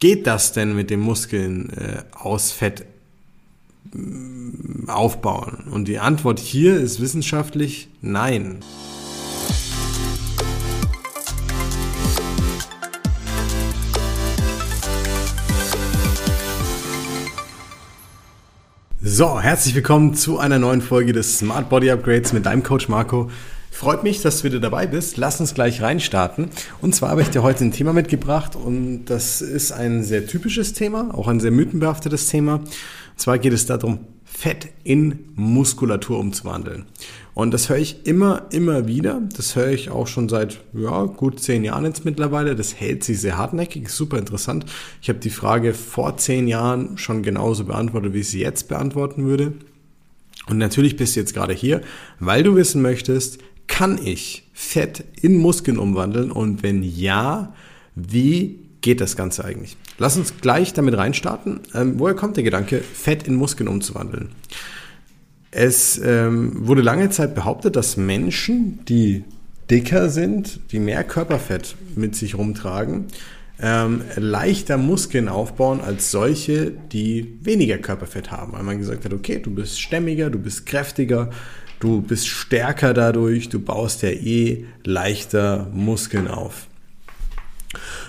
geht das denn mit den Muskeln äh, aus Fett äh, aufbauen? Und die Antwort hier ist wissenschaftlich nein. So, herzlich willkommen zu einer neuen Folge des Smart Body Upgrades mit deinem Coach Marco. Freut mich, dass du wieder dabei bist. Lass uns gleich reinstarten. Und zwar habe ich dir heute ein Thema mitgebracht und das ist ein sehr typisches Thema, auch ein sehr mythenbehaftetes Thema. Und zwar geht es darum, Fett in Muskulatur umzuwandeln. Und das höre ich immer, immer wieder. Das höre ich auch schon seit ja, gut zehn Jahren jetzt mittlerweile. Das hält sich sehr hartnäckig, super interessant. Ich habe die Frage vor zehn Jahren schon genauso beantwortet, wie ich sie jetzt beantworten würde. Und natürlich bist du jetzt gerade hier, weil du wissen möchtest, kann ich Fett in Muskeln umwandeln? Und wenn ja, wie geht das Ganze eigentlich? Lass uns gleich damit reinstarten. Ähm, woher kommt der Gedanke, Fett in Muskeln umzuwandeln? Es ähm, wurde lange Zeit behauptet, dass Menschen, die dicker sind, die mehr Körperfett mit sich rumtragen, ähm, leichter Muskeln aufbauen als solche, die weniger Körperfett haben. Weil man gesagt hat, okay, du bist stämmiger, du bist kräftiger, Du bist stärker dadurch, du baust ja eh leichter Muskeln auf.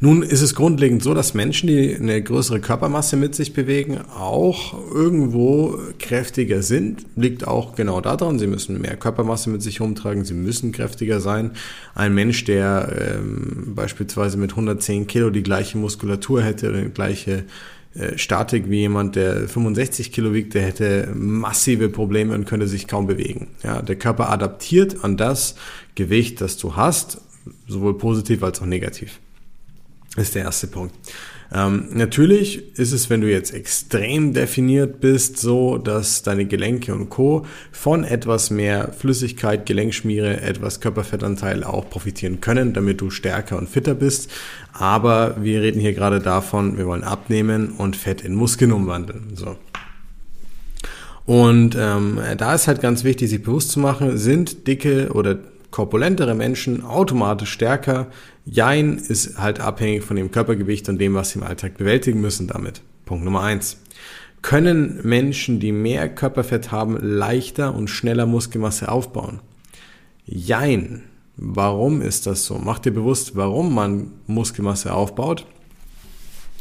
Nun ist es grundlegend so, dass Menschen, die eine größere Körpermasse mit sich bewegen, auch irgendwo kräftiger sind. Liegt auch genau daran, sie müssen mehr Körpermasse mit sich rumtragen, sie müssen kräftiger sein. Ein Mensch, der ähm, beispielsweise mit 110 Kilo die gleiche Muskulatur hätte oder die gleiche äh, Statik wie jemand, der 65 Kilo wiegt, der hätte massive Probleme und könnte sich kaum bewegen. Ja, der Körper adaptiert an das Gewicht, das du hast, sowohl positiv als auch negativ. Ist der erste Punkt. Ähm, natürlich ist es, wenn du jetzt extrem definiert bist, so, dass deine Gelenke und Co. von etwas mehr Flüssigkeit, Gelenkschmiere, etwas Körperfettanteil auch profitieren können, damit du stärker und fitter bist. Aber wir reden hier gerade davon, wir wollen abnehmen und Fett in Muskeln umwandeln. So. Und ähm, da ist halt ganz wichtig, sich bewusst zu machen, sind dicke oder korpulentere Menschen automatisch stärker. Jein ist halt abhängig von dem Körpergewicht und dem, was sie im Alltag bewältigen müssen damit. Punkt Nummer eins. Können Menschen, die mehr Körperfett haben, leichter und schneller Muskelmasse aufbauen? Jein. Warum ist das so? Mach dir bewusst, warum man Muskelmasse aufbaut.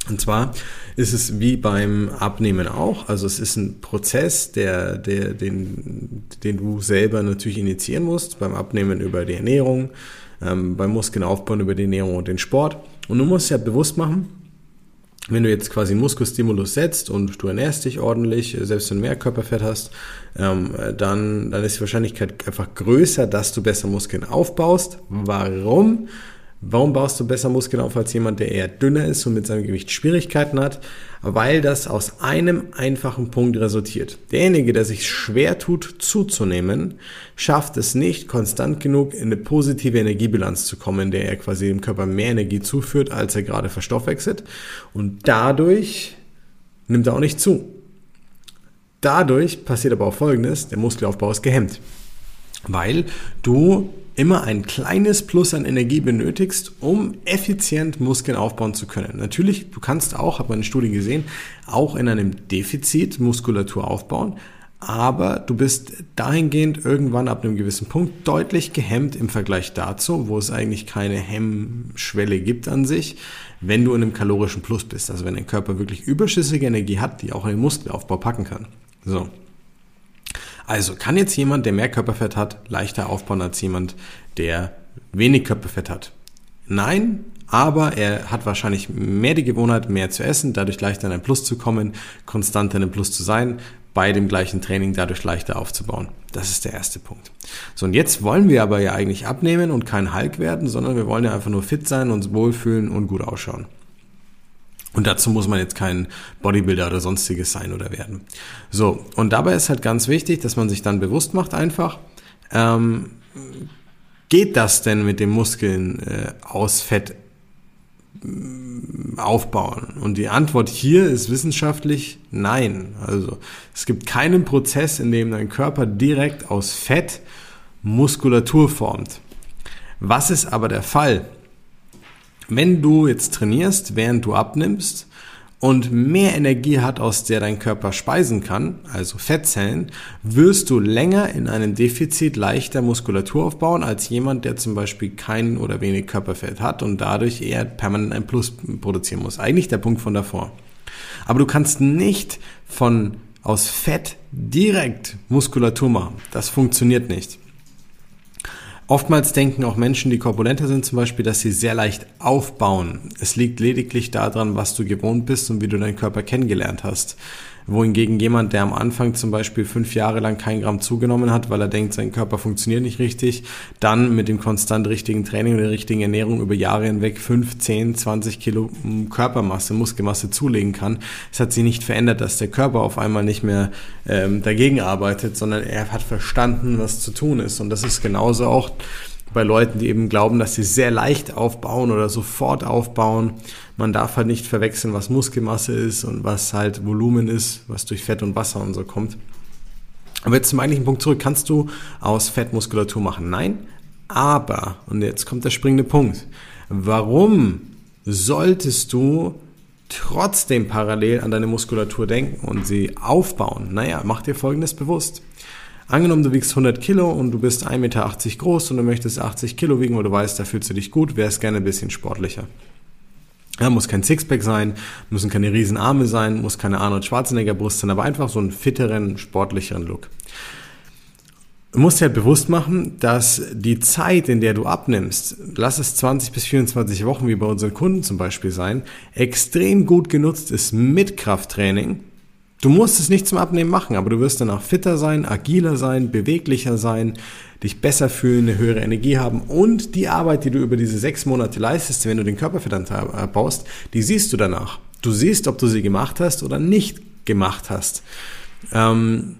Und zwar ist es wie beim Abnehmen auch. Also es ist ein Prozess, der, der, den, den du selber natürlich initiieren musst. Beim Abnehmen über die Ernährung, ähm, beim Muskeln aufbauen über die Ernährung und den Sport. Und du musst ja bewusst machen, wenn du jetzt quasi Muskelstimulus setzt und du ernährst dich ordentlich, selbst wenn du mehr Körperfett hast, ähm, dann, dann ist die Wahrscheinlichkeit einfach größer, dass du besser Muskeln aufbaust. Warum? Warum baust du besser Muskeln auf als jemand, der eher dünner ist und mit seinem Gewicht Schwierigkeiten hat? Weil das aus einem einfachen Punkt resultiert. Derjenige, der sich schwer tut zuzunehmen, schafft es nicht, konstant genug in eine positive Energiebilanz zu kommen, in der er quasi dem Körper mehr Energie zuführt, als er gerade verstoffwechselt. Und dadurch nimmt er auch nicht zu. Dadurch passiert aber auch Folgendes, der Muskelaufbau ist gehemmt. Weil du immer ein kleines Plus an Energie benötigst, um effizient Muskeln aufbauen zu können. Natürlich, du kannst auch, habe meine Studie gesehen, auch in einem Defizit Muskulatur aufbauen, aber du bist dahingehend irgendwann ab einem gewissen Punkt deutlich gehemmt im Vergleich dazu, wo es eigentlich keine Hemmschwelle gibt an sich, wenn du in einem kalorischen Plus bist. Also wenn dein Körper wirklich überschüssige Energie hat, die auch in den Muskelaufbau packen kann. So. Also kann jetzt jemand, der mehr Körperfett hat, leichter aufbauen als jemand, der wenig Körperfett hat? Nein, aber er hat wahrscheinlich mehr die Gewohnheit, mehr zu essen, dadurch leichter in ein Plus zu kommen, konstant in einem Plus zu sein, bei dem gleichen Training dadurch leichter aufzubauen. Das ist der erste Punkt. So, und jetzt wollen wir aber ja eigentlich abnehmen und kein Hulk werden, sondern wir wollen ja einfach nur fit sein, uns wohlfühlen und gut ausschauen. Und dazu muss man jetzt kein Bodybuilder oder sonstiges sein oder werden. So, und dabei ist halt ganz wichtig, dass man sich dann bewusst macht einfach, ähm, geht das denn mit den Muskeln äh, aus Fett äh, aufbauen? Und die Antwort hier ist wissenschaftlich nein. Also es gibt keinen Prozess, in dem dein Körper direkt aus Fett Muskulatur formt. Was ist aber der Fall? Wenn du jetzt trainierst, während du abnimmst und mehr Energie hat, aus der dein Körper speisen kann, also Fettzellen, wirst du länger in einem Defizit leichter Muskulatur aufbauen als jemand, der zum Beispiel kein oder wenig Körperfett hat und dadurch eher permanent ein Plus produzieren muss. Eigentlich der Punkt von davor. Aber du kannst nicht von aus Fett direkt Muskulatur machen. Das funktioniert nicht. Oftmals denken auch Menschen, die korpulenter sind zum Beispiel, dass sie sehr leicht aufbauen. Es liegt lediglich daran, was du gewohnt bist und wie du deinen Körper kennengelernt hast wohingegen jemand, der am Anfang zum Beispiel fünf Jahre lang kein Gramm zugenommen hat, weil er denkt, sein Körper funktioniert nicht richtig, dann mit dem konstant richtigen Training und der richtigen Ernährung über Jahre hinweg fünf, zehn, zwanzig Kilo hm, Körpermasse, Muskelmasse zulegen kann. Es hat sich nicht verändert, dass der Körper auf einmal nicht mehr ähm, dagegen arbeitet, sondern er hat verstanden, was zu tun ist. Und das ist genauso auch bei Leuten, die eben glauben, dass sie sehr leicht aufbauen oder sofort aufbauen. Man darf halt nicht verwechseln, was Muskelmasse ist und was halt Volumen ist, was durch Fett und Wasser und so kommt. Aber jetzt zum eigentlichen Punkt zurück. Kannst du aus Fett Muskulatur machen? Nein. Aber, und jetzt kommt der springende Punkt. Warum solltest du trotzdem parallel an deine Muskulatur denken und sie aufbauen? Naja, mach dir Folgendes bewusst. Angenommen, du wiegst 100 Kilo und du bist 1,80 Meter groß und du möchtest 80 Kilo wiegen, weil du weißt, da fühlst du dich gut, wärst gerne ein bisschen sportlicher. Ja, muss kein Sixpack sein, müssen keine Riesenarme sein, muss keine Arnold Schwarzenegger Brust sein, aber einfach so einen fitteren, sportlicheren Look. Du musst dir halt bewusst machen, dass die Zeit, in der du abnimmst, lass es 20 bis 24 Wochen wie bei unseren Kunden zum Beispiel sein, extrem gut genutzt ist mit Krafttraining, Du musst es nicht zum Abnehmen machen, aber du wirst danach fitter sein, agiler sein, beweglicher sein, dich besser fühlen, eine höhere Energie haben und die Arbeit, die du über diese sechs Monate leistest, wenn du den Körperfettanteil baust, die siehst du danach. Du siehst, ob du sie gemacht hast oder nicht gemacht hast. Ähm,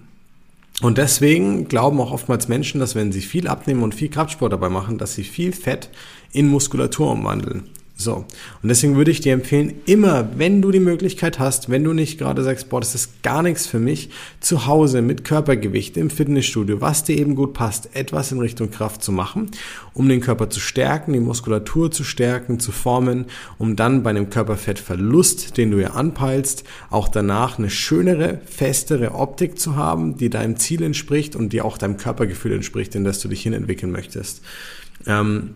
und deswegen glauben auch oftmals Menschen, dass wenn sie viel abnehmen und viel Kraftsport dabei machen, dass sie viel Fett in Muskulatur umwandeln. So. Und deswegen würde ich dir empfehlen, immer, wenn du die Möglichkeit hast, wenn du nicht gerade sagst, boah, das ist gar nichts für mich, zu Hause mit Körpergewicht im Fitnessstudio, was dir eben gut passt, etwas in Richtung Kraft zu machen, um den Körper zu stärken, die Muskulatur zu stärken, zu formen, um dann bei einem Körperfettverlust, den du ja anpeilst, auch danach eine schönere, festere Optik zu haben, die deinem Ziel entspricht und die auch deinem Körpergefühl entspricht, in das du dich hinentwickeln möchtest. Ähm,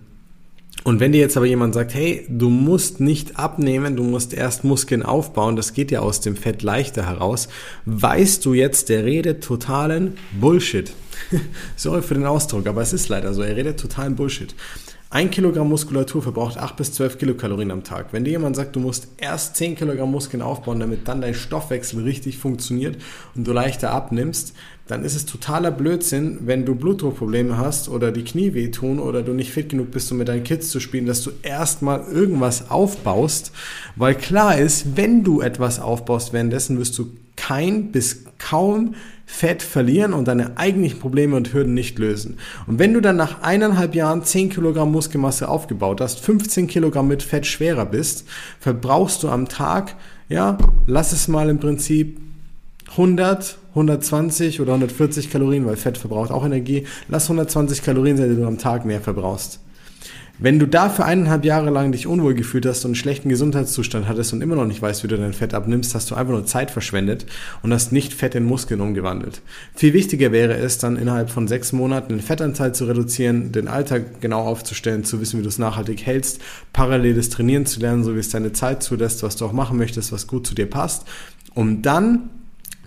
und wenn dir jetzt aber jemand sagt, hey, du musst nicht abnehmen, du musst erst Muskeln aufbauen, das geht ja aus dem Fett leichter heraus, weißt du jetzt, der redet totalen Bullshit. Sorry für den Ausdruck, aber es ist leider so, er redet totalen Bullshit. Ein Kilogramm Muskulatur verbraucht 8 bis 12 Kilokalorien am Tag. Wenn dir jemand sagt, du musst erst 10 Kilogramm Muskeln aufbauen, damit dann dein Stoffwechsel richtig funktioniert und du leichter abnimmst, dann ist es totaler Blödsinn, wenn du Blutdruckprobleme hast oder die Knie wehtun oder du nicht fit genug bist, um mit deinen Kids zu spielen, dass du erstmal irgendwas aufbaust, weil klar ist, wenn du etwas aufbaust währenddessen, wirst du kein bis kaum Fett verlieren und deine eigentlichen Probleme und Hürden nicht lösen. Und wenn du dann nach eineinhalb Jahren 10 Kilogramm Muskelmasse aufgebaut hast, 15 Kilogramm mit Fett schwerer bist, verbrauchst du am Tag, ja, lass es mal im Prinzip 100, 120 oder 140 Kalorien, weil Fett verbraucht auch Energie. Lass 120 Kalorien sein, die du am Tag mehr verbrauchst. Wenn du dafür eineinhalb Jahre lang dich unwohl gefühlt hast und einen schlechten Gesundheitszustand hattest und immer noch nicht weißt, wie du dein Fett abnimmst, hast du einfach nur Zeit verschwendet und hast nicht Fett in Muskeln umgewandelt. Viel wichtiger wäre es dann innerhalb von sechs Monaten den Fettanteil zu reduzieren, den Alltag genau aufzustellen, zu wissen, wie du es nachhaltig hältst, paralleles Trainieren zu lernen, so wie es deine Zeit zulässt, was du auch machen möchtest, was gut zu dir passt, um dann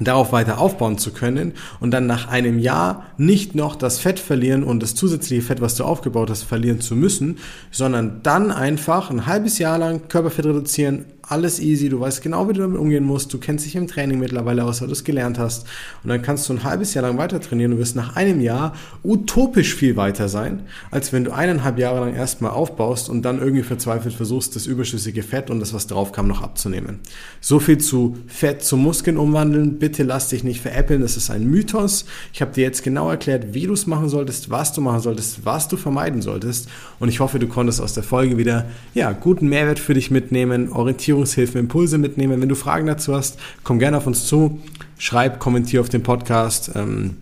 darauf weiter aufbauen zu können und dann nach einem Jahr nicht noch das Fett verlieren und das zusätzliche Fett, was du aufgebaut hast, verlieren zu müssen, sondern dann einfach ein halbes Jahr lang Körperfett reduzieren, alles easy, du weißt genau, wie du damit umgehen musst, du kennst dich im Training mittlerweile aus, weil du es gelernt hast. Und dann kannst du ein halbes Jahr lang weiter trainieren und wirst nach einem Jahr utopisch viel weiter sein, als wenn du eineinhalb Jahre lang erstmal aufbaust und dann irgendwie verzweifelt versuchst, das überschüssige Fett und das, was drauf kam, noch abzunehmen. So viel zu Fett zu Muskeln umwandeln, bitte lass dich nicht veräppeln, das ist ein Mythos. Ich habe dir jetzt genau erklärt, wie du es machen solltest, was du machen solltest, was du vermeiden solltest. Und ich hoffe, du konntest aus der Folge wieder, ja, guten Mehrwert für dich mitnehmen, Orientierung Orientierungshilfen, Impulse mitnehmen. Wenn du Fragen dazu hast, komm gerne auf uns zu, schreib, kommentier auf den Podcast. Ähm,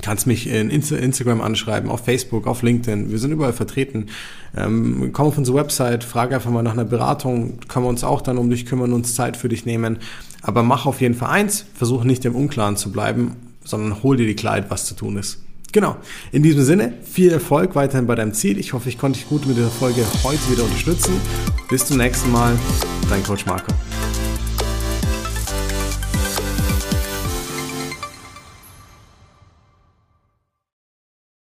kannst mich in Instagram anschreiben, auf Facebook, auf LinkedIn. Wir sind überall vertreten. Ähm, komm auf unsere Website, frage einfach mal nach einer Beratung. Können wir uns auch dann um dich kümmern, uns Zeit für dich nehmen. Aber mach auf jeden Fall eins, versuch nicht im Unklaren zu bleiben, sondern hol dir die Klarheit, was zu tun ist. Genau. In diesem Sinne, viel Erfolg weiterhin bei deinem Ziel. Ich hoffe, ich konnte dich gut mit dieser Folge heute wieder unterstützen. Bis zum nächsten Mal. Dein Coach Marco.